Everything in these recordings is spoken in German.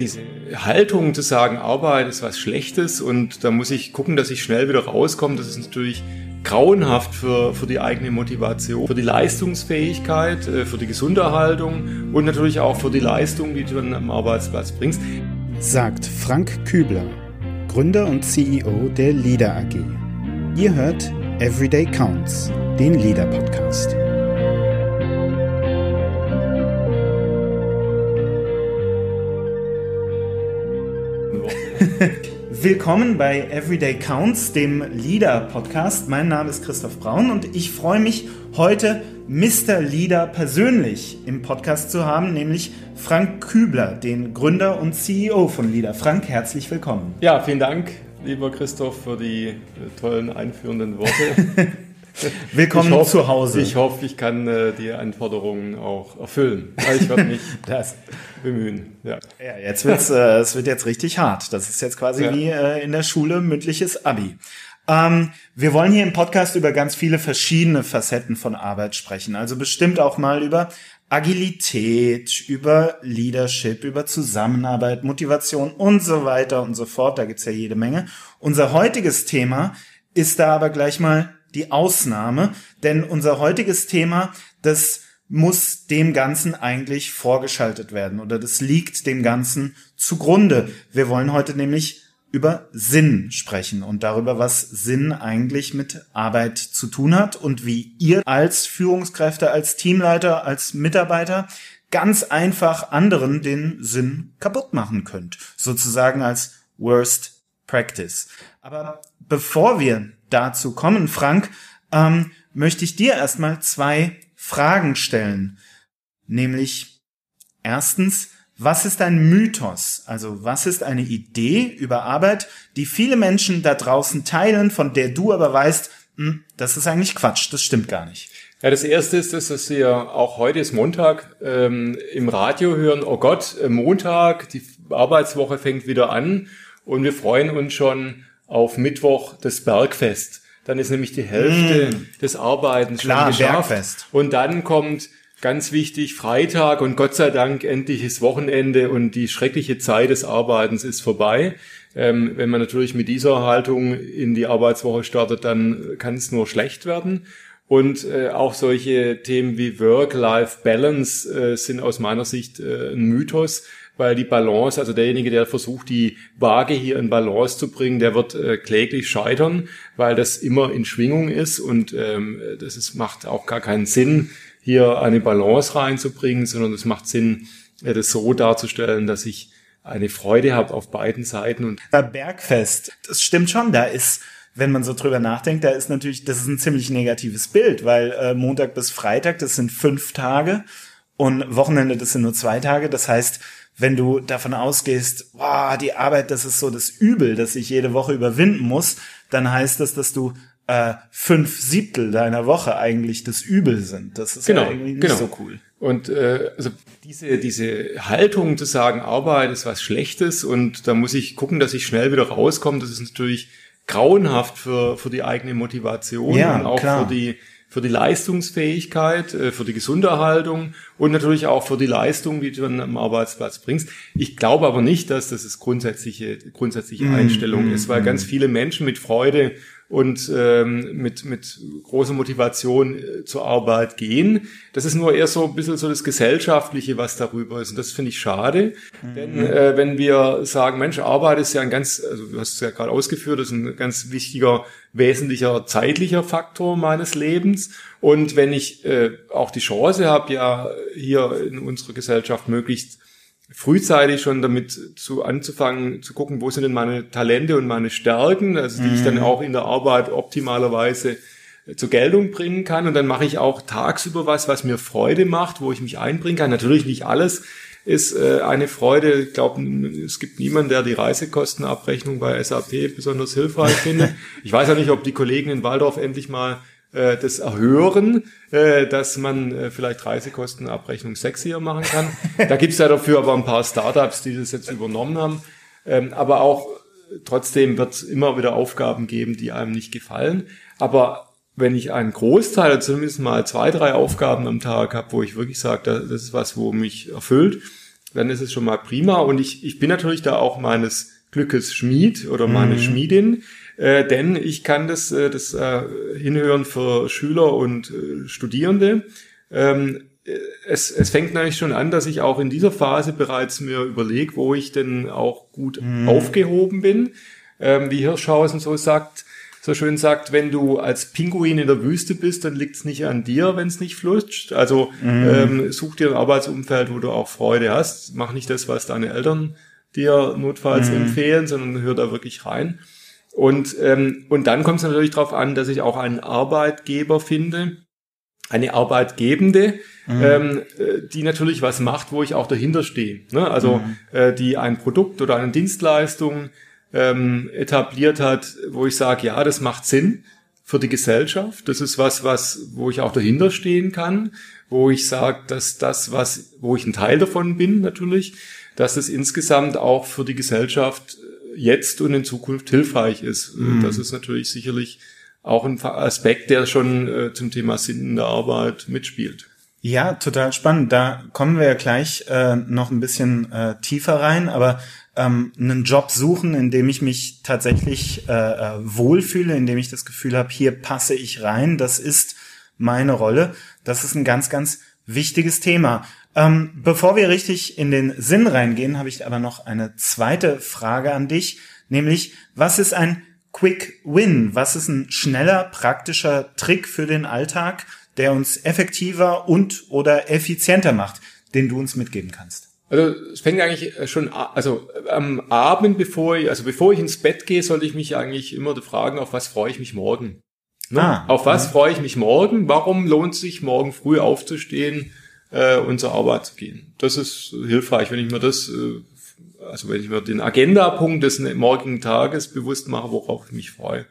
Diese Haltung zu sagen, Arbeit ist was Schlechtes und da muss ich gucken, dass ich schnell wieder rauskomme, das ist natürlich grauenhaft für, für die eigene Motivation, für die Leistungsfähigkeit, äh, für die Gesunderhaltung und natürlich auch für die Leistung, die du dann am Arbeitsplatz bringst. Sagt Frank Kübler, Gründer und CEO der Leader AG. Ihr hört Everyday Counts, den Leader Podcast. Willkommen bei Everyday Counts, dem Leader Podcast. Mein Name ist Christoph Braun und ich freue mich heute Mr. Leader persönlich im Podcast zu haben, nämlich Frank Kübler, den Gründer und CEO von Leader. Frank, herzlich willkommen. Ja, vielen Dank, lieber Christoph, für die äh, tollen einführenden Worte. Willkommen hoffe, zu Hause. Ich hoffe, ich kann äh, die Anforderungen auch erfüllen. ich werde mich das. bemühen. Ja. ja, jetzt wird's, äh, es wird jetzt richtig hart. Das ist jetzt quasi ja. wie äh, in der Schule mündliches Abi. Ähm, wir wollen hier im Podcast über ganz viele verschiedene Facetten von Arbeit sprechen. Also bestimmt auch mal über Agilität, über Leadership, über Zusammenarbeit, Motivation und so weiter und so fort. Da gibt's ja jede Menge. Unser heutiges Thema ist da aber gleich mal die Ausnahme, denn unser heutiges Thema, das muss dem Ganzen eigentlich vorgeschaltet werden oder das liegt dem Ganzen zugrunde. Wir wollen heute nämlich über Sinn sprechen und darüber, was Sinn eigentlich mit Arbeit zu tun hat und wie ihr als Führungskräfte, als Teamleiter, als Mitarbeiter ganz einfach anderen den Sinn kaputt machen könnt. Sozusagen als Worst Practice. Aber bevor wir dazu kommen, Frank, ähm, möchte ich dir erstmal zwei Fragen stellen. Nämlich erstens, was ist ein Mythos? Also was ist eine Idee über Arbeit, die viele Menschen da draußen teilen, von der du aber weißt, hm, das ist eigentlich Quatsch, das stimmt gar nicht. Ja, das erste ist, dass wir auch heute ist Montag ähm, im Radio hören, oh Gott, äh, Montag, die Arbeitswoche fängt wieder an und wir freuen uns schon auf Mittwoch das Bergfest. Dann ist nämlich die Hälfte mm. des Arbeitens Klar, schon geschafft. Bergfest. Und dann kommt ganz wichtig Freitag und Gott sei Dank endlich ist Wochenende und die schreckliche Zeit des Arbeitens ist vorbei. Ähm, wenn man natürlich mit dieser Haltung in die Arbeitswoche startet, dann kann es nur schlecht werden. Und äh, auch solche Themen wie Work-Life-Balance äh, sind aus meiner Sicht äh, ein Mythos weil die Balance, also derjenige, der versucht, die Waage hier in Balance zu bringen, der wird äh, kläglich scheitern, weil das immer in Schwingung ist und ähm, das ist, macht auch gar keinen Sinn, hier eine Balance reinzubringen, sondern es macht Sinn, äh, das so darzustellen, dass ich eine Freude habe auf beiden Seiten. Und Bergfest, das stimmt schon, da ist wenn man so drüber nachdenkt, da ist natürlich, das ist ein ziemlich negatives Bild, weil äh, Montag bis Freitag, das sind fünf Tage und Wochenende, das sind nur zwei Tage. Das heißt, wenn du davon ausgehst, wow, die Arbeit, das ist so das Übel, das ich jede Woche überwinden muss, dann heißt das, dass du äh, fünf Siebtel deiner Woche eigentlich das Übel sind. Das ist genau, ja irgendwie nicht genau. so cool. Und äh, also diese, diese Haltung zu sagen, Arbeit ist was Schlechtes und da muss ich gucken, dass ich schnell wieder rauskomme, das ist natürlich grauenhaft für, für die eigene Motivation ja, und auch klar. für die für die Leistungsfähigkeit, äh, für die Gesunderhaltung und natürlich auch für die Leistung, die du dann am Arbeitsplatz bringst. Ich glaube aber nicht, dass das das grundsätzliche, grundsätzliche mm, Einstellung mm, ist, weil mm. ganz viele Menschen mit Freude und ähm, mit, mit großer Motivation äh, zur Arbeit gehen. Das ist nur eher so ein bisschen so das Gesellschaftliche, was darüber ist. Und das finde ich schade. Mhm. Denn äh, wenn wir sagen, Mensch, Arbeit ist ja ein ganz, also du hast es ja gerade ausgeführt, ist ein ganz wichtiger, wesentlicher zeitlicher Faktor meines Lebens. Und wenn ich äh, auch die Chance habe, ja hier in unserer Gesellschaft möglichst frühzeitig schon damit zu anzufangen, zu gucken, wo sind denn meine Talente und meine Stärken, also die mhm. ich dann mhm. auch in der Arbeit optimalerweise äh, zur Geltung bringen kann. Und dann mache ich auch tagsüber was, was mir Freude macht, wo ich mich einbringen kann. Natürlich nicht alles ist äh, eine Freude. Ich glaube, es gibt niemanden, der die Reisekostenabrechnung bei SAP besonders hilfreich findet. Ich weiß ja nicht, ob die Kollegen in Waldorf endlich mal das Erhören, äh, dass man äh, vielleicht Reisekostenabrechnung sexier machen kann. Da gibt's ja dafür aber ein paar Startups, die das jetzt übernommen haben. Ähm, aber auch trotzdem wird es immer wieder Aufgaben geben, die einem nicht gefallen. Aber wenn ich einen Großteil, zumindest mal zwei, drei Aufgaben am Tag habe, wo ich wirklich sage, das ist was, wo mich erfüllt, dann ist es schon mal prima. Und ich, ich bin natürlich da auch meines Glückes Schmied oder meine mhm. Schmiedin, äh, denn ich kann das, äh, das äh, hinhören für Schüler und äh, Studierende. Ähm, äh, es, es fängt natürlich schon an, dass ich auch in dieser Phase bereits mir überlege, wo ich denn auch gut mhm. aufgehoben bin. Ähm, wie Hirschhausen so sagt, so schön sagt, wenn du als Pinguin in der Wüste bist, dann liegt es nicht an dir, wenn es nicht flutscht. Also mhm. ähm, such dir ein Arbeitsumfeld, wo du auch Freude hast. Mach nicht das, was deine Eltern dir notfalls mhm. empfehlen, sondern hör da wirklich rein. Und, ähm, und dann kommt es natürlich darauf an, dass ich auch einen Arbeitgeber finde, eine Arbeitgebende, mhm. ähm, äh, die natürlich was macht, wo ich auch dahinter stehe. Ne? Also mhm. äh, die ein Produkt oder eine Dienstleistung ähm, etabliert hat, wo ich sage, ja, das macht Sinn für die Gesellschaft. Das ist was, was, wo ich auch dahinter stehen kann, wo ich sage, dass das, was, wo ich ein Teil davon bin, natürlich, dass es insgesamt auch für die Gesellschaft jetzt und in Zukunft hilfreich ist. Mhm. Das ist natürlich sicherlich auch ein Aspekt, der schon äh, zum Thema Sinn in der Arbeit mitspielt. Ja, total spannend. Da kommen wir ja gleich äh, noch ein bisschen äh, tiefer rein, aber ähm, einen Job suchen, in dem ich mich tatsächlich äh, äh wohlfühle, in dem ich das Gefühl habe, hier passe ich rein, das ist meine Rolle. Das ist ein ganz, ganz wichtiges Thema. Ähm, bevor wir richtig in den Sinn reingehen, habe ich aber noch eine zweite Frage an dich, nämlich was ist ein Quick Win? Was ist ein schneller, praktischer Trick für den Alltag, der uns effektiver und oder effizienter macht, den du uns mitgeben kannst? Also es fängt eigentlich schon, also am Abend, bevor ich, also bevor ich ins Bett gehe, sollte ich mich eigentlich immer fragen, auf was freue ich mich morgen? Ne? Ah, auf was ja. freue ich mich morgen? Warum lohnt es sich, morgen früh aufzustehen äh, und zur Arbeit zu gehen? Das ist hilfreich, wenn ich mir das äh, also wenn ich mir den Agendapunkt des morgigen Tages bewusst mache, worauf ich mich freue.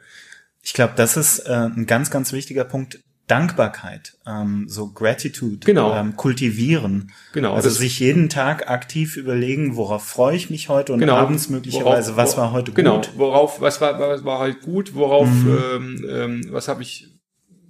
Ich glaube, das ist äh, ein ganz, ganz wichtiger Punkt. Dankbarkeit, ähm, so Gratitude, genau. ähm, kultivieren. Genau. Also sich jeden Tag aktiv überlegen, worauf freue ich mich heute und genau. abends möglicherweise, worauf, was war heute genau. gut. Genau, worauf, was war, was war halt gut, worauf, mhm. ähm, ähm, was habe ich,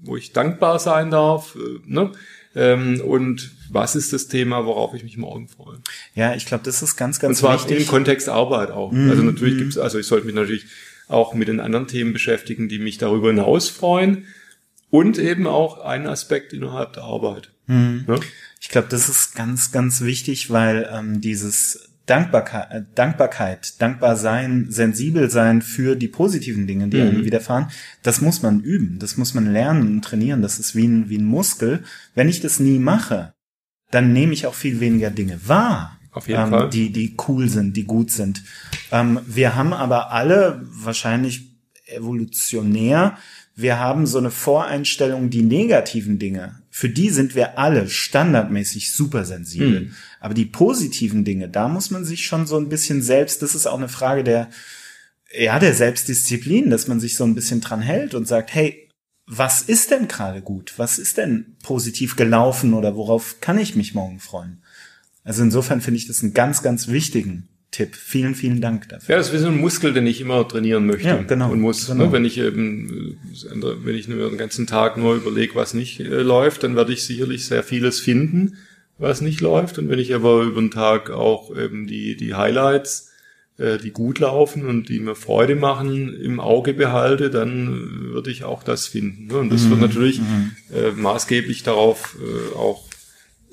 wo ich dankbar sein darf, äh, ne? Ähm, und was ist das Thema, worauf ich mich morgen freue. Ja, ich glaube, das ist ganz, ganz wichtig. Und zwar wichtig. im Kontext Arbeit auch. Mhm. Also natürlich gibt's, also ich sollte mich natürlich auch mit den anderen Themen beschäftigen, die mich darüber hinaus freuen. Und eben auch ein Aspekt innerhalb der Arbeit. Mhm. Ja? Ich glaube, das ist ganz, ganz wichtig, weil ähm, dieses Dankbarkeit, äh, Dankbarkeit, dankbar sein, sensibel sein für die positiven Dinge, die mhm. einem widerfahren, das muss man üben, das muss man lernen und trainieren. Das ist wie ein, wie ein Muskel. Wenn ich das nie mache, dann nehme ich auch viel weniger Dinge wahr. Auf jeden ähm, Fall. Die, die cool sind, die gut sind. Ähm, wir haben aber alle wahrscheinlich evolutionär, wir haben so eine Voreinstellung, die negativen Dinge, für die sind wir alle standardmäßig super sensibel. Mhm. Aber die positiven Dinge, da muss man sich schon so ein bisschen selbst, das ist auch eine Frage der, ja, der Selbstdisziplin, dass man sich so ein bisschen dran hält und sagt, hey, was ist denn gerade gut? Was ist denn positiv gelaufen oder worauf kann ich mich morgen freuen? Also insofern finde ich das einen ganz, ganz wichtigen Tipp. Vielen, vielen Dank dafür. Ja, das ist wie so ein Muskel, den ich immer trainieren möchte. Ja, genau. Und muss, genau. Ne, wenn ich eben, wenn ich nur den ganzen Tag nur überlege, was nicht äh, läuft, dann werde ich sicherlich sehr vieles finden, was nicht läuft. Und wenn ich aber über den Tag auch eben die, die Highlights äh, die gut laufen und die mir Freude machen, im Auge behalte, dann würde ich auch das finden. Ne? Und das mhm. wird natürlich mhm. äh, maßgeblich darauf äh, auch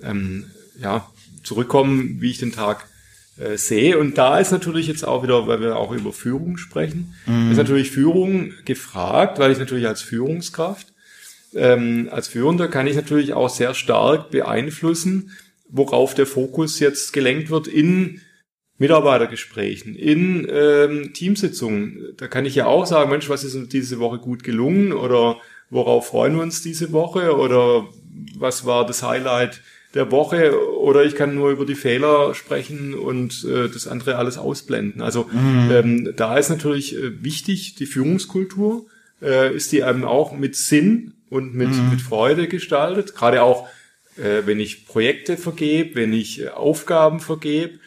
ähm, ja, zurückkommen, wie ich den Tag äh, sehe. Und da ist natürlich jetzt auch wieder, weil wir auch über Führung sprechen, mhm. ist natürlich Führung gefragt, weil ich natürlich als Führungskraft, ähm, als Führender kann ich natürlich auch sehr stark beeinflussen, worauf der Fokus jetzt gelenkt wird in Mitarbeitergesprächen, in ähm, Teamsitzungen. Da kann ich ja auch sagen, Mensch, was ist uns diese Woche gut gelungen oder worauf freuen wir uns diese Woche oder was war das Highlight der Woche oder ich kann nur über die Fehler sprechen und äh, das andere alles ausblenden. Also mhm. ähm, da ist natürlich äh, wichtig, die Führungskultur, äh, ist die eben auch mit Sinn und mit, mhm. mit Freude gestaltet. Gerade auch, äh, wenn ich Projekte vergebe, wenn ich äh, Aufgaben vergebe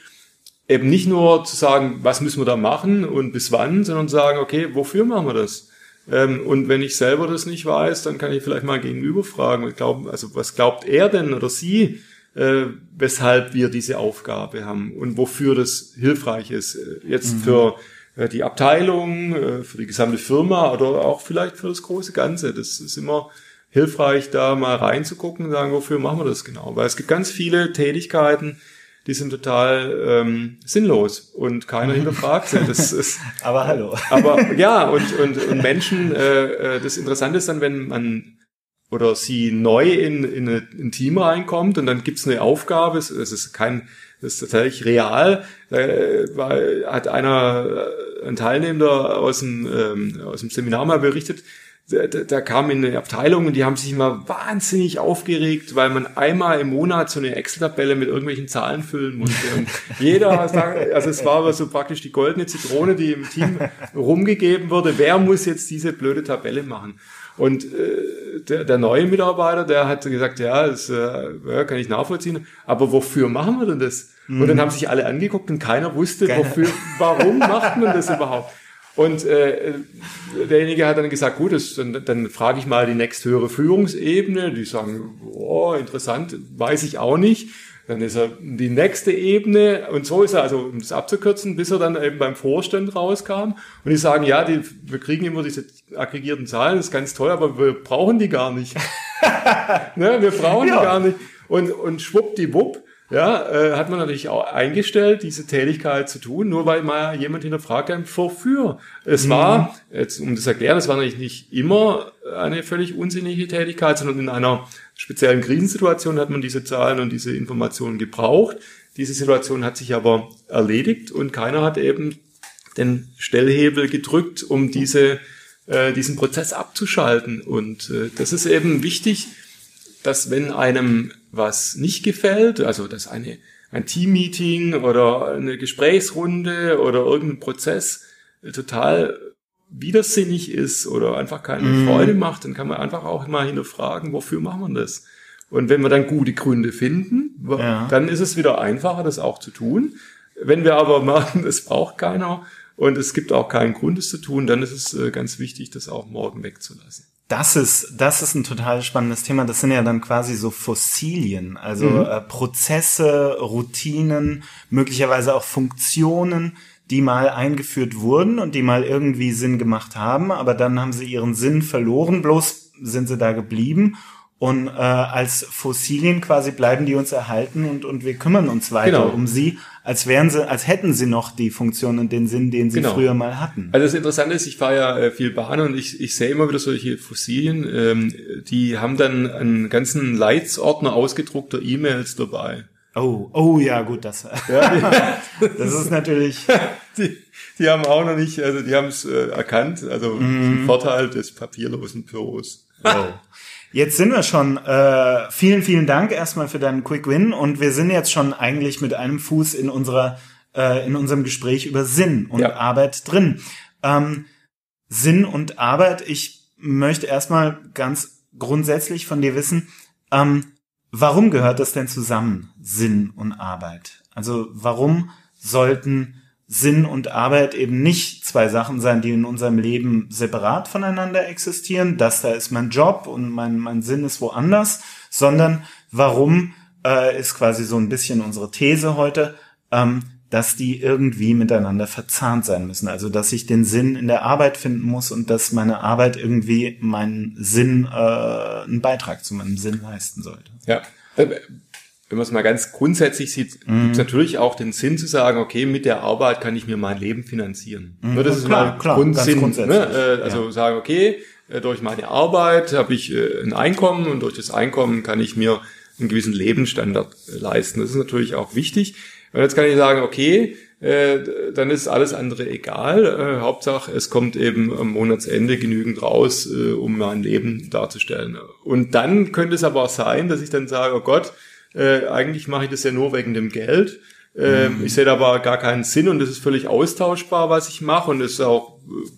eben nicht nur zu sagen, was müssen wir da machen und bis wann, sondern sagen, okay, wofür machen wir das? Ähm, und wenn ich selber das nicht weiß, dann kann ich vielleicht mal gegenüber fragen, glaub, also was glaubt er denn oder sie, äh, weshalb wir diese Aufgabe haben und wofür das hilfreich ist. Äh, jetzt mhm. für äh, die Abteilung, äh, für die gesamte Firma oder auch vielleicht für das große Ganze. Das ist immer hilfreich, da mal reinzugucken und sagen, wofür machen wir das genau? Weil es gibt ganz viele Tätigkeiten, die sind total ähm, sinnlos und keiner hinterfragt sie. Das ist, aber hallo. Aber ja, und, und, und Menschen, äh, äh, das Interessante ist dann, wenn man oder sie neu in, in ein Team reinkommt und dann gibt's eine Aufgabe, es, es ist kein, das ist tatsächlich real, da war, hat einer, äh, ein Teilnehmer aus dem, ähm, aus dem Seminar mal berichtet, da, da kam in eine Abteilung und die haben sich immer wahnsinnig aufgeregt, weil man einmal im Monat so eine Excel-Tabelle mit irgendwelchen Zahlen füllen musste. Und jeder sagt, also es war aber so praktisch die goldene Zitrone, die im Team rumgegeben wurde. Wer muss jetzt diese blöde Tabelle machen? Und äh, der, der neue Mitarbeiter, der hat gesagt, ja, das äh, kann ich nachvollziehen, aber wofür machen wir denn das? Mhm. Und dann mhm. haben sich alle angeguckt und keiner wusste, Geil. wofür, warum macht man das überhaupt? Und äh, derjenige hat dann gesagt, gut, das, dann, dann frage ich mal die nächsthöhere Führungsebene. Die sagen, oh, interessant, weiß ich auch nicht. Dann ist er die nächste Ebene und so ist er, also um das abzukürzen, bis er dann eben beim Vorstand rauskam. Und die sagen, ja, die, wir kriegen immer diese aggregierten Zahlen, das ist ganz toll, aber wir brauchen die gar nicht. ne, wir brauchen ja. die gar nicht. Und, und schwuppdiwupp ja, äh, hat man natürlich auch eingestellt, diese Tätigkeit zu tun, nur weil mal jemand hinterfragt hat, wofür. Es mhm. war, jetzt, um das zu erklären, es war natürlich nicht immer eine völlig unsinnige Tätigkeit, sondern in einer speziellen Krisensituation hat man diese Zahlen und diese Informationen gebraucht. Diese Situation hat sich aber erledigt und keiner hat eben den Stellhebel gedrückt, um diese, äh, diesen Prozess abzuschalten. Und äh, das ist eben wichtig, dass wenn einem was nicht gefällt, also dass eine, ein Teammeeting oder eine Gesprächsrunde oder irgendein Prozess total widersinnig ist oder einfach keine mm. Freude macht, dann kann man einfach auch mal hinterfragen, wofür machen wir das? Und wenn wir dann gute Gründe finden, ja. dann ist es wieder einfacher, das auch zu tun. Wenn wir aber merken, es braucht keiner und es gibt auch keinen Grund, es zu tun, dann ist es äh, ganz wichtig, das auch morgen wegzulassen. Das ist, das ist ein total spannendes Thema. Das sind ja dann quasi so Fossilien, also mhm. äh, Prozesse, Routinen, möglicherweise auch Funktionen, die mal eingeführt wurden und die mal irgendwie Sinn gemacht haben, aber dann haben sie ihren Sinn verloren, bloß sind sie da geblieben und äh, als Fossilien quasi bleiben die uns erhalten und, und wir kümmern uns weiter genau. um sie, als wären sie, als hätten sie noch die Funktion und den Sinn, den sie genau. früher mal hatten. Also das Interessante ist, ich fahre ja äh, viel Bahn und ich, ich sehe immer wieder solche Fossilien, ähm, die haben dann einen ganzen Leitsordner ausgedruckter E-Mails dabei. Oh, oh ja, gut, das, ja, das ist natürlich. Die, die haben auch noch nicht, also die haben es äh, erkannt, also mm. Vorteil des papierlosen Büros. Oh. Jetzt sind wir schon. Äh, vielen, vielen Dank erstmal für deinen Quick Win und wir sind jetzt schon eigentlich mit einem Fuß in unserer äh, in unserem Gespräch über Sinn und ja. Arbeit drin. Ähm, Sinn und Arbeit. Ich möchte erstmal ganz grundsätzlich von dir wissen, ähm, warum gehört das denn zusammen, Sinn und Arbeit? Also warum sollten Sinn und Arbeit eben nicht zwei Sachen sein, die in unserem Leben separat voneinander existieren. Das da ist mein Job und mein, mein Sinn ist woanders, sondern warum äh, ist quasi so ein bisschen unsere These heute, ähm, dass die irgendwie miteinander verzahnt sein müssen. Also dass ich den Sinn in der Arbeit finden muss und dass meine Arbeit irgendwie meinen Sinn, äh, einen Beitrag zu meinem Sinn leisten sollte. Ja. Wenn man es mal ganz grundsätzlich sieht, mhm. gibt es natürlich auch den Sinn zu sagen, okay, mit der Arbeit kann ich mir mein Leben finanzieren. Mhm. Nur das ist klar, mal klar, Grundsinn. Ne? Äh, also ja. sagen, okay, äh, durch meine Arbeit habe ich äh, ein Einkommen und durch das Einkommen kann ich mir einen gewissen Lebensstandard leisten. Das ist natürlich auch wichtig. Und jetzt kann ich sagen, okay, dann ist alles andere egal. Hauptsache, es kommt eben am Monatsende genügend raus, um mein Leben darzustellen. Und dann könnte es aber auch sein, dass ich dann sage, oh Gott, äh, eigentlich mache ich das ja nur wegen dem Geld. Äh, mhm. Ich sehe da aber gar keinen Sinn und es ist völlig austauschbar, was ich mache und es ist auch äh,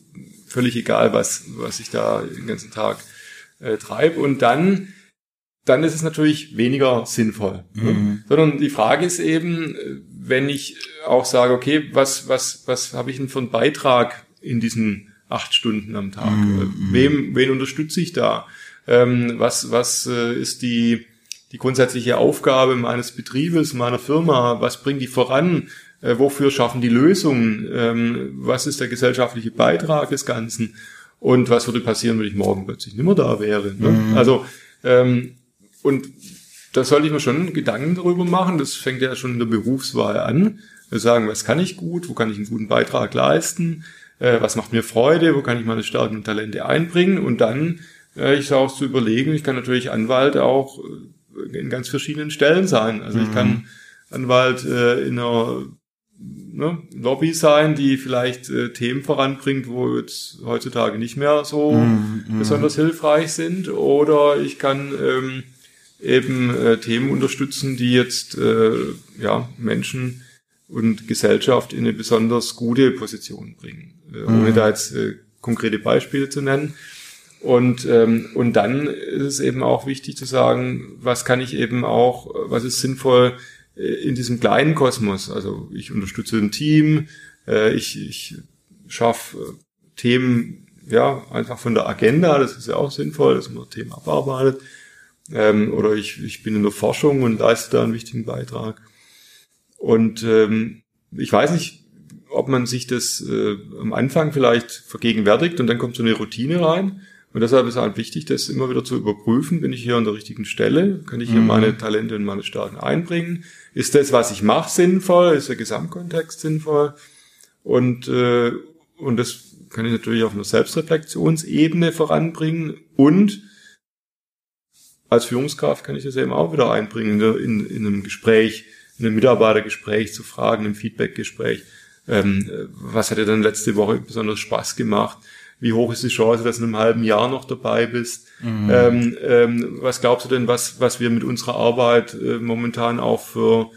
völlig egal, was, was ich da den ganzen Tag äh, treibe. Und dann, dann ist es natürlich weniger sinnvoll. Ne? Mhm. Sondern die Frage ist eben, wenn ich auch sage, okay, was, was, was habe ich denn für einen Beitrag in diesen acht Stunden am Tag? Mhm. Wem, wen unterstütze ich da? Ähm, was, was äh, ist die, die grundsätzliche Aufgabe meines Betriebes, meiner Firma, was bringt die voran, äh, wofür schaffen die Lösungen, ähm, was ist der gesellschaftliche Beitrag des Ganzen und was würde passieren, wenn ich morgen plötzlich nicht mehr da wäre. Ne? Mhm. Also ähm, und da sollte ich mir schon Gedanken darüber machen. Das fängt ja schon in der Berufswahl an. Wir sagen, was kann ich gut, wo kann ich einen guten Beitrag leisten, äh, was macht mir Freude, wo kann ich meine Stärken und Talente einbringen und dann äh, ich auch zu überlegen, ich kann natürlich Anwalt auch äh, in ganz verschiedenen Stellen sein. Also mhm. ich kann. Anwalt äh, in einer ne, Lobby sein, die vielleicht äh, Themen voranbringt, wo jetzt heutzutage nicht mehr so mm, mm. besonders hilfreich sind. Oder ich kann ähm, eben äh, Themen unterstützen, die jetzt äh, ja, Menschen und Gesellschaft in eine besonders gute Position bringen, äh, mm. ohne da jetzt äh, konkrete Beispiele zu nennen. Und, ähm, und dann ist es eben auch wichtig zu sagen, was kann ich eben auch, was ist sinnvoll äh, in diesem kleinen Kosmos. Also ich unterstütze ein Team, äh, ich, ich schaffe äh, Themen ja einfach von der Agenda, das ist ja auch sinnvoll, dass man Themen abarbeitet. Ähm, oder ich, ich bin in der Forschung und leiste da einen wichtigen Beitrag. Und ähm, ich weiß nicht, ob man sich das äh, am Anfang vielleicht vergegenwärtigt und dann kommt so eine Routine rein. Und deshalb ist halt wichtig, das immer wieder zu überprüfen. Bin ich hier an der richtigen Stelle? Kann ich hier mhm. meine Talente und meine Stärken einbringen? Ist das, was ich mache, sinnvoll? Ist der Gesamtkontext sinnvoll? Und, äh, und das kann ich natürlich auf einer Selbstreflexionsebene voranbringen. Und als Führungskraft kann ich das eben auch wieder einbringen in, in einem Gespräch, in einem Mitarbeitergespräch zu fragen, im Feedbackgespräch. Ähm, was hat dir denn letzte Woche besonders Spaß gemacht? Wie hoch ist die Chance, dass du in einem halben Jahr noch dabei bist? Mhm. Ähm, ähm, was glaubst du denn, was, was wir mit unserer Arbeit äh, momentan auch für,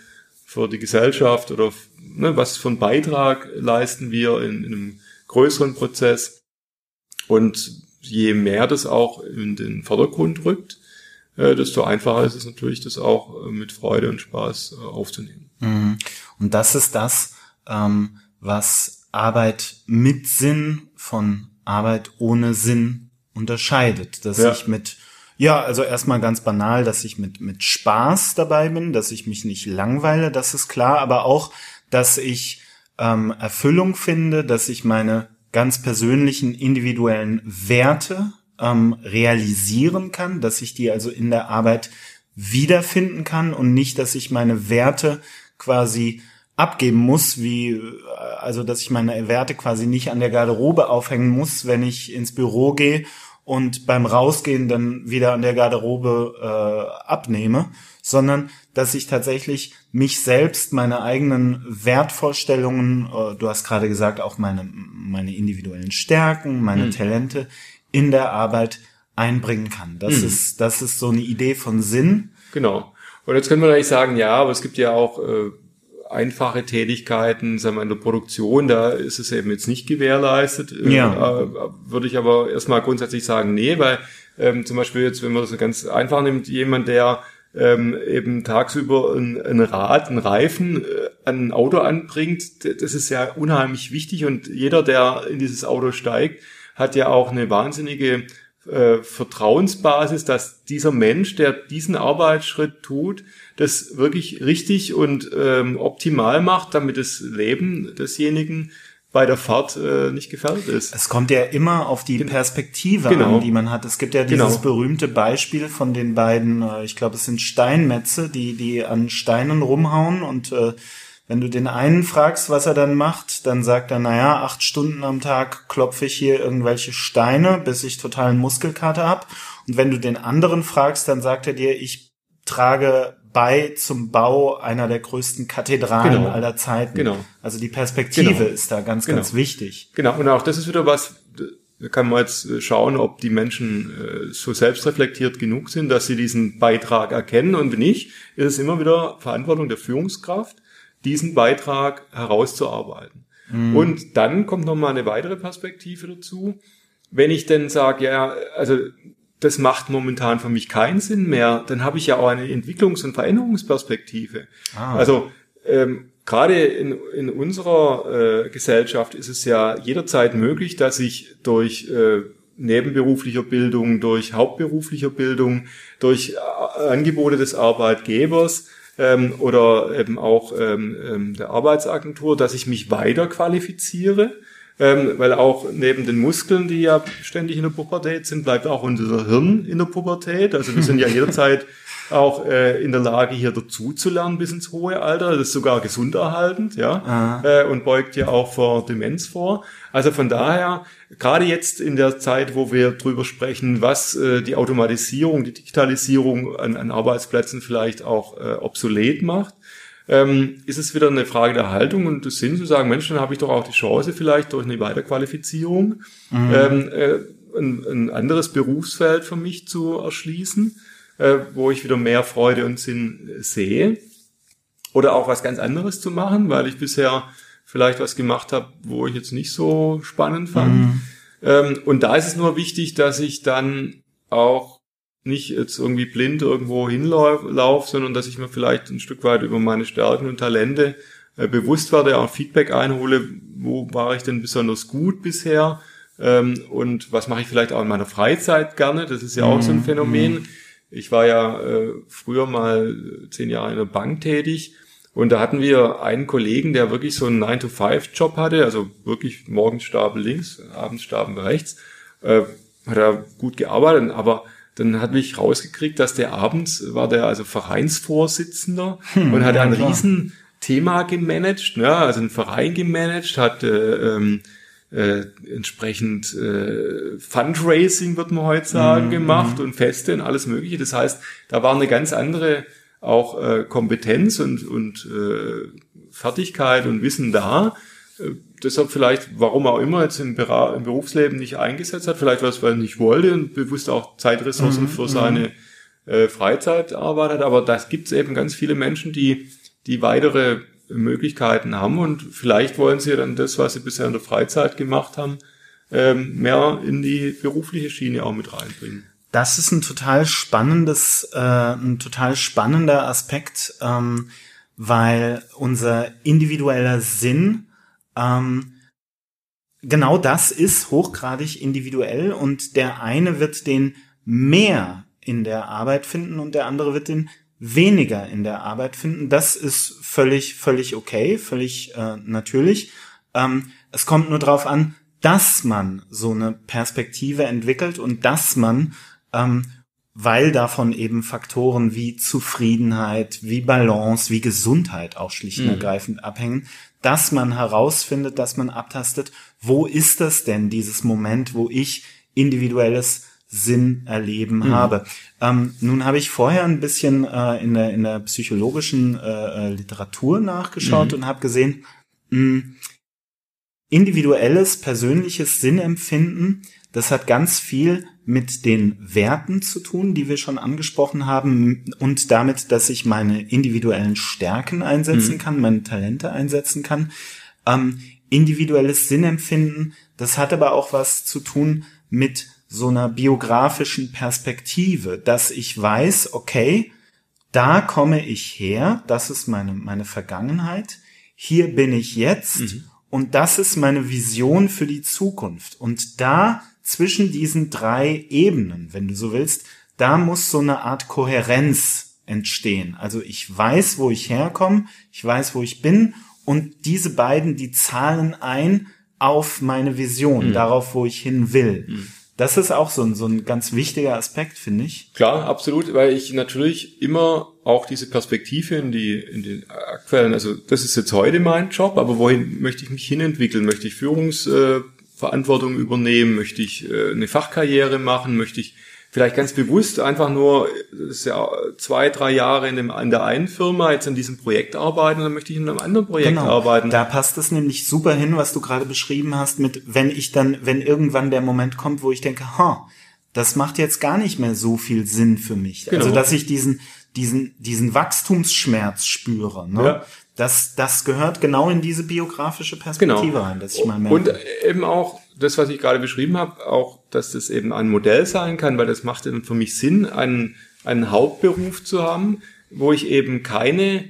für die Gesellschaft oder ne, was für einen Beitrag leisten wir in, in einem größeren Prozess? Und je mehr das auch in den Vordergrund rückt, äh, desto einfacher ist es natürlich, das auch äh, mit Freude und Spaß äh, aufzunehmen. Mhm. Und das ist das, ähm, was Arbeit mit Sinn von Arbeit ohne Sinn unterscheidet. Dass ja. ich mit, ja, also erstmal ganz banal, dass ich mit, mit Spaß dabei bin, dass ich mich nicht langweile, das ist klar, aber auch, dass ich ähm, Erfüllung finde, dass ich meine ganz persönlichen individuellen Werte ähm, realisieren kann, dass ich die also in der Arbeit wiederfinden kann und nicht, dass ich meine Werte quasi abgeben muss, wie also dass ich meine Werte quasi nicht an der Garderobe aufhängen muss, wenn ich ins Büro gehe und beim Rausgehen dann wieder an der Garderobe äh, abnehme, sondern dass ich tatsächlich mich selbst, meine eigenen Wertvorstellungen, äh, du hast gerade gesagt, auch meine, meine individuellen Stärken, meine mhm. Talente in der Arbeit einbringen kann. Das mhm. ist, das ist so eine Idee von Sinn. Genau. Und jetzt können wir eigentlich sagen, ja, aber es gibt ja auch äh, einfache Tätigkeiten, sagen wir in der Produktion, da ist es eben jetzt nicht gewährleistet. Äh, ja. Äh, würde ich aber erstmal grundsätzlich sagen, nee, weil ähm, zum Beispiel jetzt, wenn man das ganz einfach nimmt, jemand, der ähm, eben tagsüber ein, ein Rad, ein Reifen äh, an ein Auto anbringt, das ist ja unheimlich wichtig und jeder, der in dieses Auto steigt, hat ja auch eine wahnsinnige äh, Vertrauensbasis, dass dieser Mensch, der diesen Arbeitsschritt tut, das wirklich richtig und ähm, optimal macht, damit das Leben desjenigen bei der Fahrt äh, nicht gefährdet ist. Es kommt ja immer auf die Perspektive genau. an, die man hat. Es gibt ja dieses genau. berühmte Beispiel von den beiden, äh, ich glaube, es sind Steinmetze, die die an Steinen rumhauen und äh, wenn du den einen fragst, was er dann macht, dann sagt er, naja, acht Stunden am Tag klopfe ich hier irgendwelche Steine, bis ich totalen Muskelkater hab. Und wenn du den anderen fragst, dann sagt er dir, ich trage bei zum Bau einer der größten Kathedralen genau. aller Zeiten. Genau. Also die Perspektive genau. ist da ganz, genau. ganz wichtig. Genau. Und auch das ist wieder was, da kann man jetzt äh, schauen, ob die Menschen äh, so selbstreflektiert genug sind, dass sie diesen Beitrag erkennen. Und wenn nicht, ist es immer wieder Verantwortung der Führungskraft, diesen Beitrag herauszuarbeiten. Mhm. Und dann kommt noch mal eine weitere Perspektive dazu. Wenn ich denn sage, ja, also das macht momentan für mich keinen Sinn mehr, dann habe ich ja auch eine Entwicklungs- und Veränderungsperspektive. Ah. Also ähm, gerade in, in unserer äh, Gesellschaft ist es ja jederzeit möglich, dass ich durch äh, nebenberuflicher Bildung, durch hauptberuflicher Bildung, durch Angebote des Arbeitgebers ähm, oder eben auch ähm, ähm, der Arbeitsagentur, dass ich mich weiter qualifiziere. Ähm, weil auch neben den Muskeln, die ja ständig in der Pubertät sind, bleibt auch unser Hirn in der Pubertät. Also wir sind ja jederzeit auch äh, in der Lage, hier dazu zu lernen bis ins hohe Alter. Das ist sogar gesunderhaltend, ja, äh, und beugt ja auch vor Demenz vor. Also von daher, gerade jetzt in der Zeit, wo wir drüber sprechen, was äh, die Automatisierung, die Digitalisierung an, an Arbeitsplätzen vielleicht auch äh, obsolet macht, ähm, ist es wieder eine Frage der Haltung und des Sinns zu sagen, Mensch, dann habe ich doch auch die Chance, vielleicht durch eine Weiterqualifizierung mhm. ähm, äh, ein, ein anderes Berufsfeld für mich zu erschließen äh, wo ich wieder mehr Freude und Sinn sehe. Oder auch was ganz anderes zu machen, weil ich bisher vielleicht was gemacht habe, wo ich jetzt nicht so spannend fand. Mhm. Ähm, und da ist es nur wichtig, dass ich dann auch nicht jetzt irgendwie blind irgendwo hinlaufe, sondern dass ich mir vielleicht ein Stück weit über meine Stärken und Talente äh, bewusst werde, auch Feedback einhole, wo war ich denn besonders gut bisher ähm, und was mache ich vielleicht auch in meiner Freizeit gerne, das ist ja auch so ein mhm. Phänomen. Ich war ja äh, früher mal zehn Jahre in der Bank tätig und da hatten wir einen Kollegen, der wirklich so einen 9-to-5-Job hatte, also wirklich morgens Stapel links, abends Stapel rechts. Äh, hat er gut gearbeitet, aber dann hat mich rausgekriegt, dass der abends war der also Vereinsvorsitzender hm, und hat ja, ein klar. riesen Thema gemanagt, ne? also ein Verein gemanagt, hat äh, ähm, äh, entsprechend äh, Fundraising, wird man heute sagen, mhm. gemacht und Feste und alles Mögliche. Das heißt, da war eine ganz andere auch äh, Kompetenz und, und äh, Fertigkeit und Wissen da. Äh, deshalb vielleicht, warum auch immer jetzt im, im Berufsleben nicht eingesetzt hat, vielleicht was, weil er nicht wollte und bewusst auch Zeitressourcen mhm. für seine mhm. äh, Freizeit arbeitet. Aber das gibt es eben ganz viele Menschen, die, die weitere Möglichkeiten haben und vielleicht wollen sie dann das, was sie bisher in der Freizeit gemacht haben, ähm, mehr in die berufliche Schiene auch mit reinbringen. Das ist ein total spannendes, äh, ein total spannender Aspekt, ähm, weil unser individueller Sinn ähm, genau das ist hochgradig individuell und der eine wird den mehr in der Arbeit finden und der andere wird den weniger in der Arbeit finden. Das ist völlig, völlig okay, völlig äh, natürlich. Ähm, es kommt nur darauf an, dass man so eine Perspektive entwickelt und dass man, ähm, weil davon eben Faktoren wie Zufriedenheit, wie Balance, wie Gesundheit auch schlicht und mhm. ergreifend abhängen, dass man herausfindet, dass man abtastet, wo ist das denn, dieses Moment, wo ich individuelles Sinn erleben mhm. habe. Ähm, nun habe ich vorher ein bisschen äh, in, der, in der psychologischen äh, äh Literatur nachgeschaut mhm. und habe gesehen, mh, hm, individuelles, persönliches Sinnempfinden, das hat ganz viel mit den Werten zu tun, die wir schon angesprochen haben und damit, dass ich meine individuellen Stärken einsetzen mhm. kann, meine Talente einsetzen kann. Ähm, individuelles Sinnempfinden, das hat aber auch was zu tun mit so einer biografischen Perspektive, dass ich weiß, okay, da komme ich her, das ist meine, meine Vergangenheit, hier bin ich jetzt mhm. und das ist meine Vision für die Zukunft. Und da zwischen diesen drei Ebenen, wenn du so willst, da muss so eine Art Kohärenz entstehen. Also ich weiß, wo ich herkomme, ich weiß, wo ich bin und diese beiden, die zahlen ein auf meine Vision, mhm. darauf, wo ich hin will. Mhm. Das ist auch so ein, so ein ganz wichtiger Aspekt, finde ich. Klar, absolut, weil ich natürlich immer auch diese Perspektive in die, in den aktuellen, also das ist jetzt heute mein Job, aber wohin möchte ich mich hinentwickeln? Möchte ich Führungsverantwortung übernehmen? Möchte ich äh, eine Fachkarriere machen? Möchte ich vielleicht ganz bewusst einfach nur ja zwei, drei Jahre in, dem, in der einen Firma jetzt an diesem Projekt arbeiten und dann möchte ich in einem anderen Projekt genau. arbeiten. Da passt es nämlich super hin, was du gerade beschrieben hast, mit wenn ich dann, wenn irgendwann der Moment kommt, wo ich denke, ha, das macht jetzt gar nicht mehr so viel Sinn für mich. Genau. Also dass ich diesen, diesen, diesen Wachstumsschmerz spüre. Ne? Ja. Das, das gehört genau in diese biografische Perspektive genau. rein, dass ich mal merke. Und eben auch das, was ich gerade beschrieben habe, auch, dass das eben ein Modell sein kann, weil das macht dann für mich Sinn, einen, einen Hauptberuf zu haben, wo ich eben keine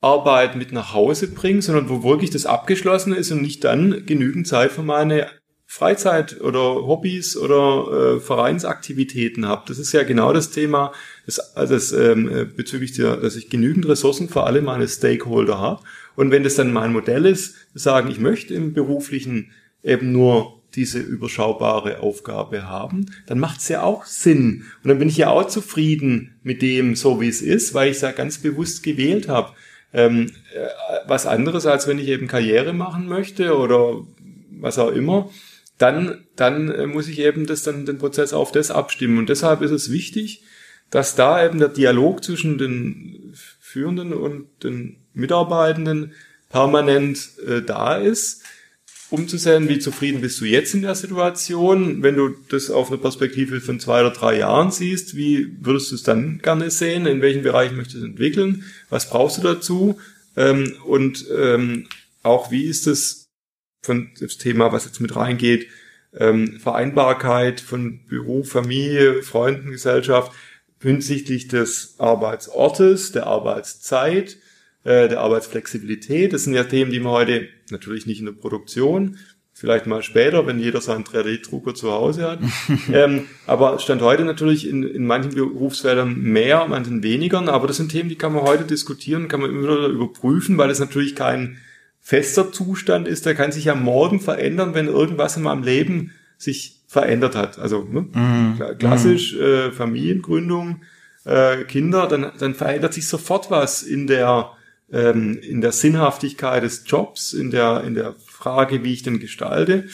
Arbeit mit nach Hause bringe, sondern wo wirklich das abgeschlossen ist und nicht dann genügend Zeit für meine Freizeit oder Hobbys oder äh, Vereinsaktivitäten habe. Das ist ja genau das Thema, das, also das, ähm, äh, bezüglich der, dass ich genügend Ressourcen für alle meine Stakeholder habe. Und wenn das dann mein Modell ist, sagen, ich möchte im beruflichen eben nur diese überschaubare Aufgabe haben, dann macht es ja auch Sinn. Und dann bin ich ja auch zufrieden mit dem, so wie es ist, weil ich es ja ganz bewusst gewählt habe. Ähm, äh, was anderes, als wenn ich eben Karriere machen möchte oder was auch immer, dann, dann äh, muss ich eben das dann den Prozess auf das abstimmen. Und deshalb ist es wichtig, dass da eben der Dialog zwischen den Führenden und den Mitarbeitenden permanent äh, da ist, um zu sehen, wie zufrieden bist du jetzt in der Situation. Wenn du das auf eine Perspektive von zwei oder drei Jahren siehst, wie würdest du es dann gerne sehen? In welchen Bereichen möchtest du es entwickeln? Was brauchst du dazu? Ähm, und ähm, auch wie ist es von das Thema, was jetzt mit reingeht, ähm, Vereinbarkeit von Beruf, Familie, Freunden, Gesellschaft hinsichtlich des Arbeitsortes, der Arbeitszeit, äh, der Arbeitsflexibilität. Das sind ja Themen, die man heute natürlich nicht in der Produktion, vielleicht mal später, wenn jeder seinen 3D-Drucker zu Hause hat. ähm, aber Stand heute natürlich in, in manchen Berufsfeldern mehr, manchen weniger. Aber das sind Themen, die kann man heute diskutieren, kann man immer wieder überprüfen, weil es natürlich kein fester Zustand ist. Der kann sich ja morgen verändern, wenn irgendwas in meinem Leben sich verändert hat. Also ne? mm. klassisch äh, Familiengründung, äh, Kinder, dann, dann verändert sich sofort was in der ähm, in der Sinnhaftigkeit des Jobs, in der, in der Frage, wie ich den gestalte.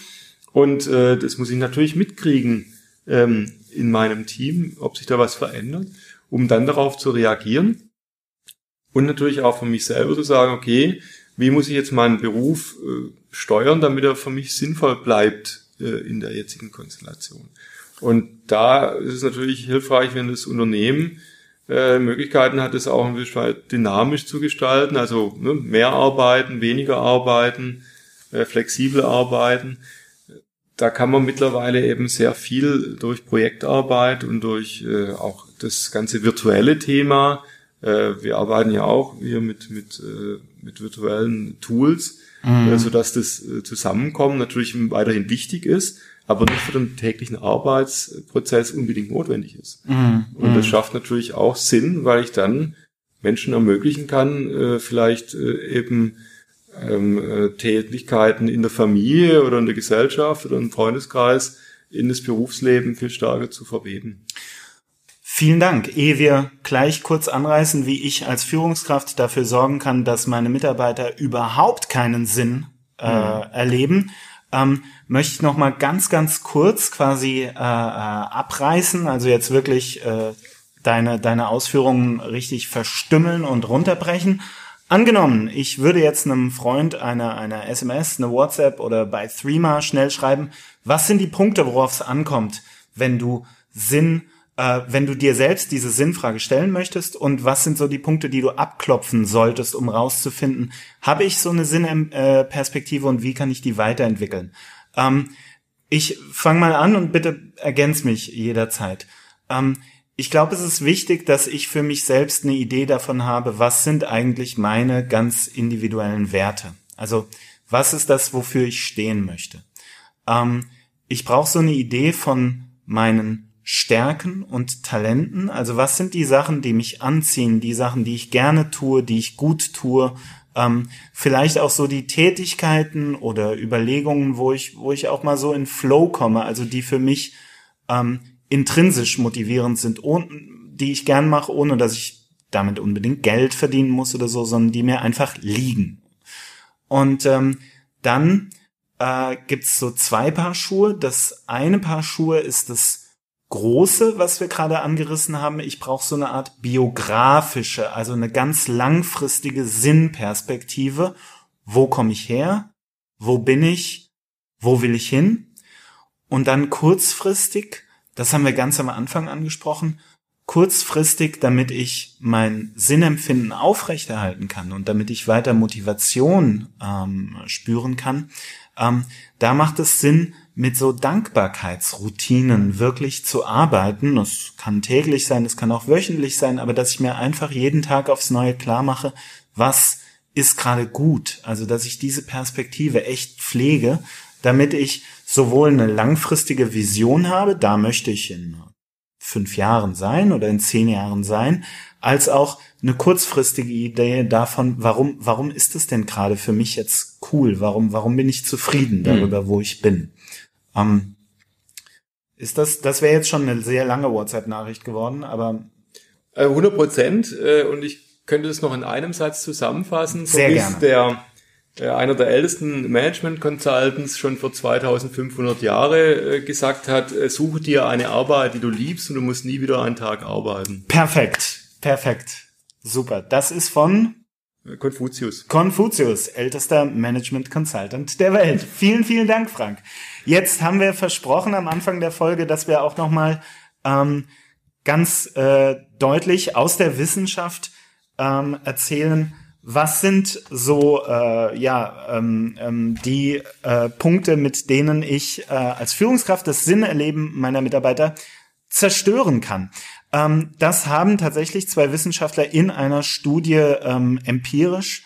Und äh, das muss ich natürlich mitkriegen ähm, in meinem Team, ob sich da was verändert, um dann darauf zu reagieren. Und natürlich auch für mich selber zu sagen, okay, wie muss ich jetzt meinen Beruf äh, steuern, damit er für mich sinnvoll bleibt äh, in der jetzigen Konstellation. Und da ist es natürlich hilfreich, wenn das Unternehmen äh, Möglichkeiten hat, es auch ein bisschen dynamisch zu gestalten, also ne, mehr arbeiten, weniger arbeiten, äh, flexibel arbeiten. Da kann man mittlerweile eben sehr viel durch Projektarbeit und durch äh, auch das ganze virtuelle Thema. Äh, wir arbeiten ja auch hier mit, mit, äh, mit virtuellen Tools, mhm. sodass das Zusammenkommen natürlich weiterhin wichtig ist aber nicht für den täglichen Arbeitsprozess unbedingt notwendig ist. Mhm. Und das mhm. schafft natürlich auch Sinn, weil ich dann Menschen ermöglichen kann, äh, vielleicht äh, eben ähm, äh, Tätigkeiten in der Familie oder in der Gesellschaft oder im Freundeskreis in das Berufsleben viel stärker zu verweben. Vielen Dank. Ehe wir gleich kurz anreißen, wie ich als Führungskraft dafür sorgen kann, dass meine Mitarbeiter überhaupt keinen Sinn äh, mhm. erleben, ähm, möchte ich noch mal ganz, ganz kurz quasi äh, äh, abreißen, also jetzt wirklich äh, deine, deine Ausführungen richtig verstümmeln und runterbrechen. Angenommen, ich würde jetzt einem Freund eine, eine SMS, eine WhatsApp oder bei Threema schnell schreiben, was sind die Punkte, worauf es ankommt, wenn du Sinn äh, wenn du dir selbst diese Sinnfrage stellen möchtest und was sind so die Punkte, die du abklopfen solltest, um rauszufinden, habe ich so eine Sinnperspektive und wie kann ich die weiterentwickeln? Ähm, ich fange mal an und bitte ergänz mich jederzeit. Ähm, ich glaube, es ist wichtig, dass ich für mich selbst eine Idee davon habe, was sind eigentlich meine ganz individuellen Werte. Also was ist das, wofür ich stehen möchte? Ähm, ich brauche so eine Idee von meinen Stärken und Talenten? Also was sind die Sachen, die mich anziehen, die Sachen, die ich gerne tue, die ich gut tue? Ähm, vielleicht auch so die Tätigkeiten oder Überlegungen, wo ich, wo ich auch mal so in Flow komme, also die für mich ähm, intrinsisch motivierend sind, die ich gern mache, ohne dass ich damit unbedingt Geld verdienen muss oder so, sondern die mir einfach liegen. Und ähm, dann äh, gibt's so zwei Paar Schuhe. Das eine Paar Schuhe ist das Große, was wir gerade angerissen haben. Ich brauche so eine Art biografische, also eine ganz langfristige Sinnperspektive. Wo komme ich her? Wo bin ich? Wo will ich hin? Und dann kurzfristig, das haben wir ganz am Anfang angesprochen, kurzfristig, damit ich mein Sinnempfinden aufrechterhalten kann und damit ich weiter Motivation ähm, spüren kann, ähm, da macht es Sinn, mit so Dankbarkeitsroutinen wirklich zu arbeiten. Es kann täglich sein, es kann auch wöchentlich sein, aber dass ich mir einfach jeden Tag aufs Neue klar mache, was ist gerade gut. Also, dass ich diese Perspektive echt pflege, damit ich sowohl eine langfristige Vision habe, da möchte ich in fünf Jahren sein oder in zehn Jahren sein, als auch eine kurzfristige Idee davon, warum, warum ist es denn gerade für mich jetzt cool? Warum, warum bin ich zufrieden hm. darüber, mhm. wo ich bin? Ähm, ist das, das wäre jetzt schon eine sehr lange WhatsApp-Nachricht geworden, aber 100 äh, Prozent. Äh, und ich könnte das noch in einem Satz zusammenfassen. So Sehr gerne. Der, der, äh, einer der ältesten Management Consultants schon vor 2500 Jahre gesagt hat, suche dir eine Arbeit, die du liebst und du musst nie wieder einen Tag arbeiten. Perfekt. Perfekt. Super. Das ist von Konfuzius. Konfuzius, ältester Management Consultant der Welt. Vielen, vielen Dank, Frank. Jetzt haben wir versprochen am Anfang der Folge, dass wir auch nochmal ähm, ganz äh, deutlich aus der Wissenschaft ähm, erzählen, was sind so äh, ja ähm, ähm, die äh, Punkte, mit denen ich äh, als Führungskraft das Sinnerleben meiner Mitarbeiter zerstören kann. Ähm, das haben tatsächlich zwei Wissenschaftler in einer Studie ähm, empirisch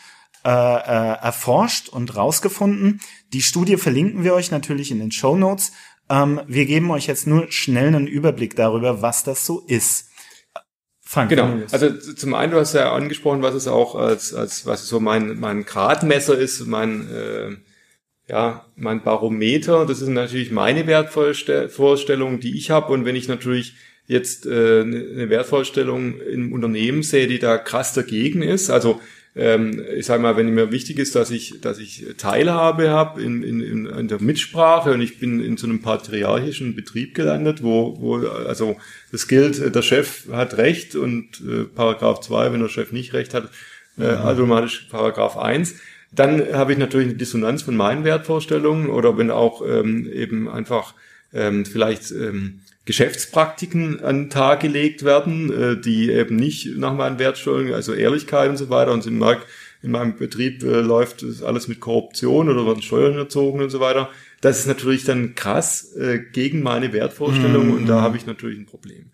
äh, äh, erforscht und rausgefunden. Die Studie verlinken wir euch natürlich in den Show Notes. Ähm, wir geben euch jetzt nur schnell einen Überblick darüber, was das so ist. Frank, genau. Also zum einen, du hast ja angesprochen, was es auch als, als was so mein, mein Gradmesser ist, mein, äh, ja, mein Barometer. Das ist natürlich meine Wertvorstellung, die ich habe. Und wenn ich natürlich jetzt äh, eine Wertvorstellung im Unternehmen sehe, die da krass dagegen ist, also ähm, ich sage mal, wenn mir wichtig ist, dass ich, dass ich Teilhabe habe in, in, in der Mitsprache und ich bin in so einem patriarchischen Betrieb gelandet, wo, wo also das gilt, der Chef hat Recht und äh, Paragraph 2, wenn der Chef nicht Recht hat, äh, mhm. automatisch Paragraph 1. Dann habe ich natürlich eine Dissonanz von meinen Wertvorstellungen oder wenn auch ähm, eben einfach ähm, vielleicht ähm, Geschäftspraktiken an den Tag gelegt werden, äh, die eben nicht nach meinen Wertstellungen, also Ehrlichkeit und so weiter. Und im Markt, in meinem Betrieb äh, läuft alles mit Korruption oder werden Steuern erzogen und so weiter. Das ist natürlich dann krass äh, gegen meine Wertvorstellung mhm. und da habe ich natürlich ein Problem.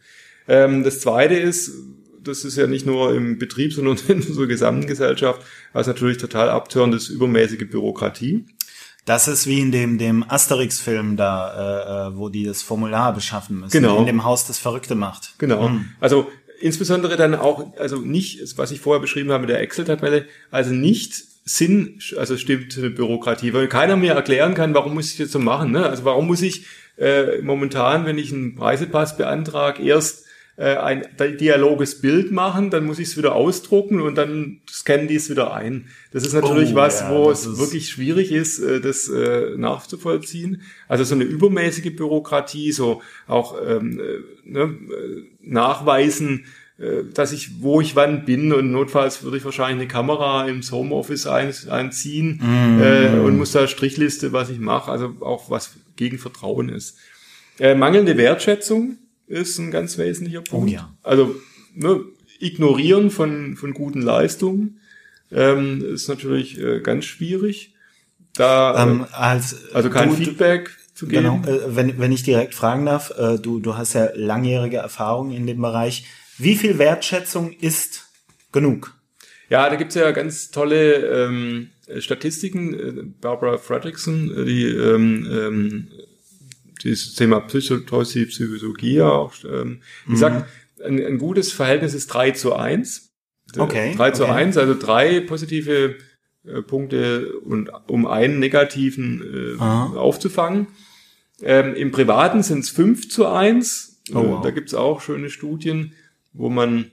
Ähm, das Zweite ist, das ist ja nicht nur im Betrieb, sondern in unserer gesamten Gesellschaft, was natürlich total abtörend ist, übermäßige Bürokratie. Das ist wie in dem, dem Asterix-Film da, äh, äh, wo die das Formular beschaffen müssen. Genau. In dem Haus das Verrückte macht. Genau. Mhm. Also insbesondere dann auch, also nicht, was ich vorher beschrieben habe mit der Excel-Tabelle, also nicht Sinn, also stimmt eine Bürokratie, weil keiner mir erklären kann, warum muss ich das so machen. Ne? Also warum muss ich äh, momentan, wenn ich einen Reisepass beantrage, erst äh, ein dialoges Bild machen, dann muss ich es wieder ausdrucken und dann scannen die es wieder ein. Das ist natürlich oh, was, ja, wo es wirklich schwierig ist, äh, das äh, nachzuvollziehen. Also so eine übermäßige Bürokratie, so auch ähm, äh, ne, äh, nachweisen, äh, dass ich, wo ich wann bin und notfalls würde ich wahrscheinlich eine Kamera ins Homeoffice ein, einziehen mm. äh, und muss da Strichliste, was ich mache, also auch was gegen Vertrauen ist. Äh, mangelnde Wertschätzung, ist ein ganz wesentlicher oh Punkt. Oh ja. Also ne, Ignorieren von, von guten Leistungen ähm, ist natürlich äh, ganz schwierig. Da ähm, äh, als, also kein du, Feedback zu geben. Genau, äh, wenn, wenn ich direkt fragen darf, äh, du, du hast ja langjährige Erfahrung in dem Bereich. Wie viel Wertschätzung ist genug? Ja, da gibt's ja ganz tolle ähm, Statistiken. Äh, Barbara Fredrickson, äh, die ähm, ähm, dieses Thema Psychologie, Psychologie auch, ähm, mhm. sagt, ein, ein, gutes Verhältnis ist 3 zu 1. Okay. 3 zu okay. 1, also drei positive äh, Punkte und um einen negativen äh, aufzufangen. Ähm, Im Privaten sind es 5 zu 1. Oh, wow. Da gibt's auch schöne Studien, wo man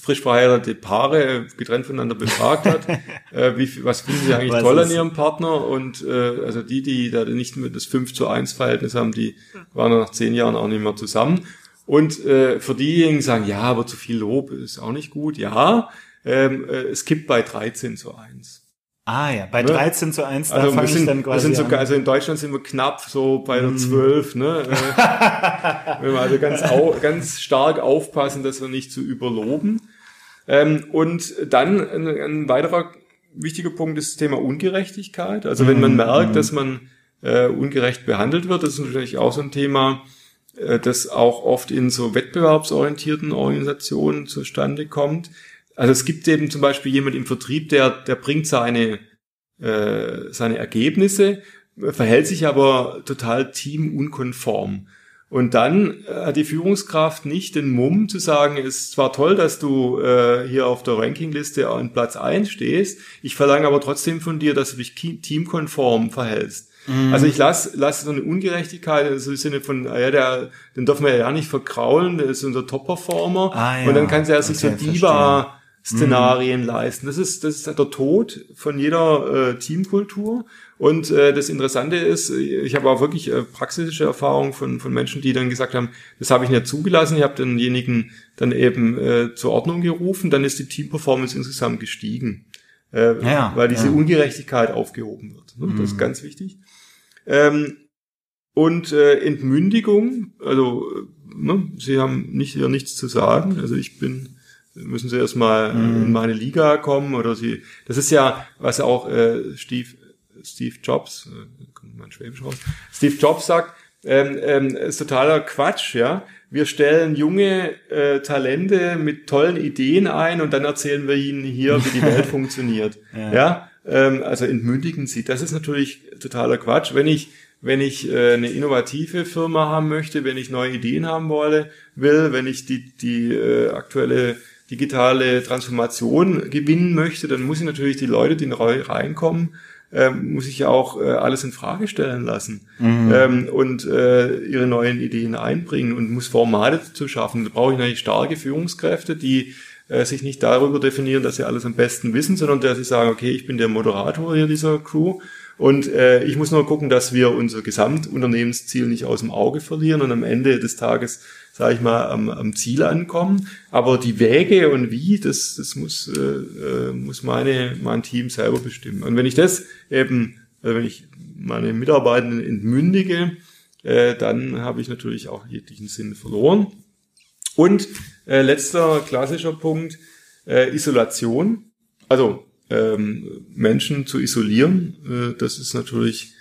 frisch verheiratete Paare getrennt voneinander befragt hat, äh, wie, was finden sie eigentlich was toll an ihrem Partner und äh, also die, die da nicht mehr das 5 zu 1 Verhältnis haben, die waren nach zehn Jahren auch nicht mehr zusammen. Und äh, für diejenigen sagen, ja, aber zu viel Lob ist auch nicht gut. Ja, ähm, äh, es kippt bei 13 zu 1. Ah ja, bei 13 ne? zu 1, da also fange ich dann quasi wir sind sogar, Also in Deutschland sind wir knapp so bei der 12. Mm. Ne? Äh, wenn wir also ganz, au, ganz stark aufpassen, dass wir nicht zu überloben. Ähm, und dann ein, ein, weiterer wichtiger Punkt ist das Thema Ungerechtigkeit. Also wenn man mm. merkt, dass man äh, ungerecht behandelt wird, das ist natürlich auch so ein Thema, äh, das auch oft in so wettbewerbsorientierten Organisationen zustande kommt. Also es gibt eben zum Beispiel jemand im Vertrieb, der, der bringt seine, äh, seine Ergebnisse verhält sich aber total teamunkonform. Und dann äh, hat die Führungskraft nicht den Mumm zu sagen, es ist zwar toll, dass du äh, hier auf der Rankingliste an Platz 1 stehst, ich verlange aber trotzdem von dir, dass du dich teamkonform verhältst. Mhm. Also ich lasse lass so eine Ungerechtigkeit also im Sinne von, ah ja, der, den dürfen wir ja nicht verkraulen, der ist unser Top-Performer. Ah, ja. Und dann kann sie ja sich okay, so Diva Szenarien mhm. leisten. Das ist, das ist der Tod von jeder äh, Teamkultur. Und äh, das Interessante ist, ich habe auch wirklich äh, praxische Erfahrungen von, von Menschen, die dann gesagt haben, das habe ich nicht zugelassen, ich habe denjenigen dann eben äh, zur Ordnung gerufen, dann ist die Teamperformance insgesamt gestiegen, äh, ja, weil diese ja. Ungerechtigkeit aufgehoben wird. Ne? Mhm. Das ist mhm. ganz wichtig. Ähm, und äh, Entmündigung, also ne, Sie haben nicht hier nichts zu sagen, also ich bin müssen sie erstmal mhm. in meine Liga kommen oder sie das ist ja was auch äh, Steve Steve Jobs, äh, kommt mein Schwäbisch raus, Steve Jobs sagt, ähm, ähm, ist totaler Quatsch, ja. Wir stellen junge äh, Talente mit tollen Ideen ein und dann erzählen wir ihnen hier, wie die Welt funktioniert. Ja, ja? Ähm, also entmündigen sie. Das ist natürlich totaler Quatsch. Wenn ich wenn ich äh, eine innovative Firma haben möchte, wenn ich neue Ideen haben wolle, will, wenn ich die die äh, aktuelle digitale Transformation gewinnen möchte, dann muss ich natürlich die Leute, die neu reinkommen, ähm, muss ich ja auch äh, alles in Frage stellen lassen mhm. ähm, und äh, ihre neuen Ideen einbringen und muss Formate zu schaffen. Da brauche ich natürlich starke Führungskräfte, die äh, sich nicht darüber definieren, dass sie alles am besten wissen, sondern dass sie sagen, okay, ich bin der Moderator hier dieser Crew und äh, ich muss nur gucken, dass wir unser Gesamtunternehmensziel nicht aus dem Auge verlieren und am Ende des Tages sage ich mal, am, am Ziel ankommen. Aber die Wege und wie, das, das muss, äh, äh, muss meine, mein Team selber bestimmen. Und wenn ich das eben, äh, wenn ich meine Mitarbeitenden entmündige, äh, dann habe ich natürlich auch jeglichen Sinn verloren. Und äh, letzter klassischer Punkt, äh, Isolation. Also ähm, Menschen zu isolieren, äh, das ist natürlich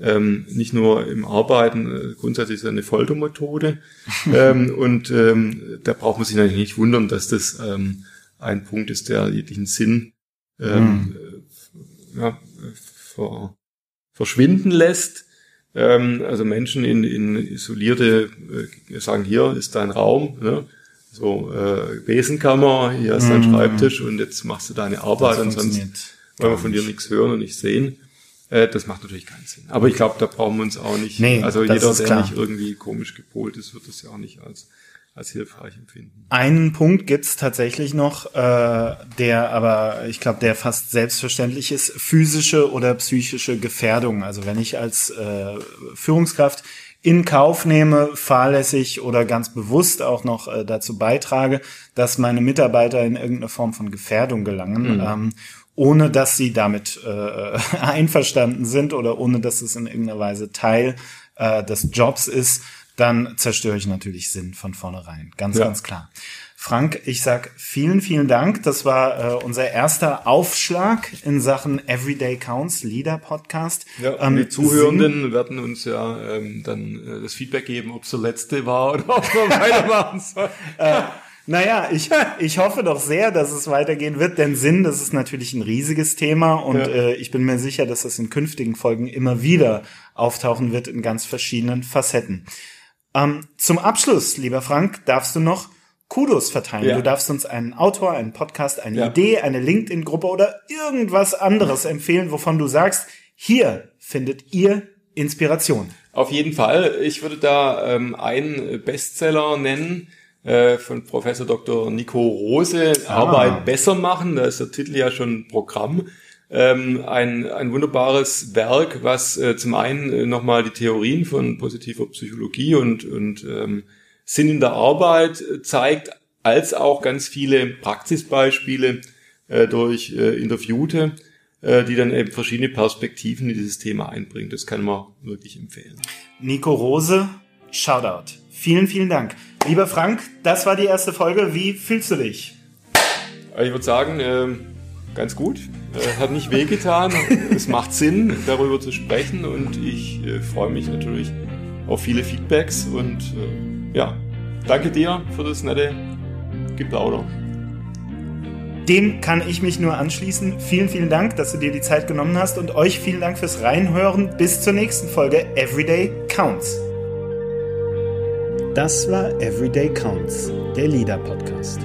ähm, nicht nur im Arbeiten, äh, grundsätzlich ist es eine Foltermethode. ähm, und ähm, da braucht man sich natürlich nicht wundern, dass das ähm, ein Punkt ist, der jeglichen Sinn ähm, mhm. ja, ver, verschwinden lässt. Ähm, also Menschen in, in isolierte, äh, sagen, hier ist dein Raum, ne? so äh, Besenkammer, hier ist dein mhm. Schreibtisch und jetzt machst du deine Arbeit, ansonsten wollen wir von dir nichts hören und nicht sehen. Äh, das macht natürlich keinen Sinn. Aber ich glaube, da brauchen wir uns auch nicht. Nee, also jeder, der klar. nicht irgendwie komisch gepolt ist, wird das ja auch nicht als als hilfreich empfinden. Einen Punkt gibt's tatsächlich noch, äh, der aber, ich glaube, der fast selbstverständlich ist, physische oder psychische Gefährdung. Also wenn ich als äh, Führungskraft in Kauf nehme, fahrlässig oder ganz bewusst auch noch äh, dazu beitrage, dass meine Mitarbeiter in irgendeine Form von Gefährdung gelangen. Mhm. Ähm, ohne dass sie damit äh, einverstanden sind oder ohne dass es in irgendeiner Weise Teil äh, des Jobs ist, dann zerstöre ich natürlich Sinn von vornherein. Ganz, ja. ganz klar. Frank, ich sag vielen, vielen Dank. Das war äh, unser erster Aufschlag in Sachen Everyday Counts Leader Podcast. Ja, ähm, die Zuhörenden Sinn werden uns ja ähm, dann äh, das Feedback geben, ob es der letzte war oder ob wir weitermachen sollen. äh, naja, ich, ich hoffe doch sehr, dass es weitergehen wird, denn Sinn, das ist natürlich ein riesiges Thema und ja. äh, ich bin mir sicher, dass das in künftigen Folgen immer wieder auftauchen wird in ganz verschiedenen Facetten. Ähm, zum Abschluss, lieber Frank, darfst du noch Kudos verteilen. Ja. Du darfst uns einen Autor, einen Podcast, eine ja. Idee, eine LinkedIn-Gruppe oder irgendwas anderes empfehlen, wovon du sagst, hier findet ihr Inspiration. Auf jeden Fall. Ich würde da ähm, einen Bestseller nennen äh, von Professor Dr. Nico Rose, ah. Arbeit besser machen. Da ist der Titel ja schon Programm. Ähm, ein, ein wunderbares Werk, was äh, zum einen äh, nochmal die Theorien von positiver Psychologie und, und ähm, Sinn in der Arbeit äh, zeigt, als auch ganz viele Praxisbeispiele äh, durch äh, Interviewte, äh, die dann eben verschiedene Perspektiven in dieses Thema einbringen. Das kann man wirklich empfehlen. Nico Rose, Shoutout. Vielen, vielen Dank. Lieber Frank, das war die erste Folge. Wie fühlst du dich? Ich würde sagen, äh, ganz gut. Äh, hat nicht wehgetan. es macht Sinn, darüber zu sprechen und ich äh, freue mich natürlich auf viele Feedbacks und äh, ja, danke dir für das nette Geplauder. dem kann ich mich nur anschließen. Vielen, vielen Dank, dass du dir die Zeit genommen hast und euch vielen Dank fürs Reinhören. Bis zur nächsten Folge Everyday Counts. Das war Everyday Counts, der LIDA Podcast.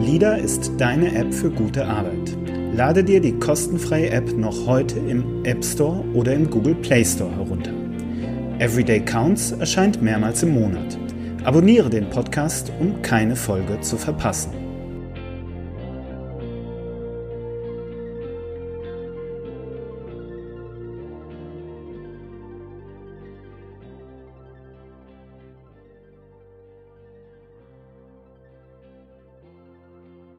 LIDA ist deine App für gute Arbeit. Lade dir die kostenfreie App noch heute im App Store oder im Google Play Store herunter. Everyday Counts erscheint mehrmals im Monat. Abonniere den Podcast, um keine Folge zu verpassen.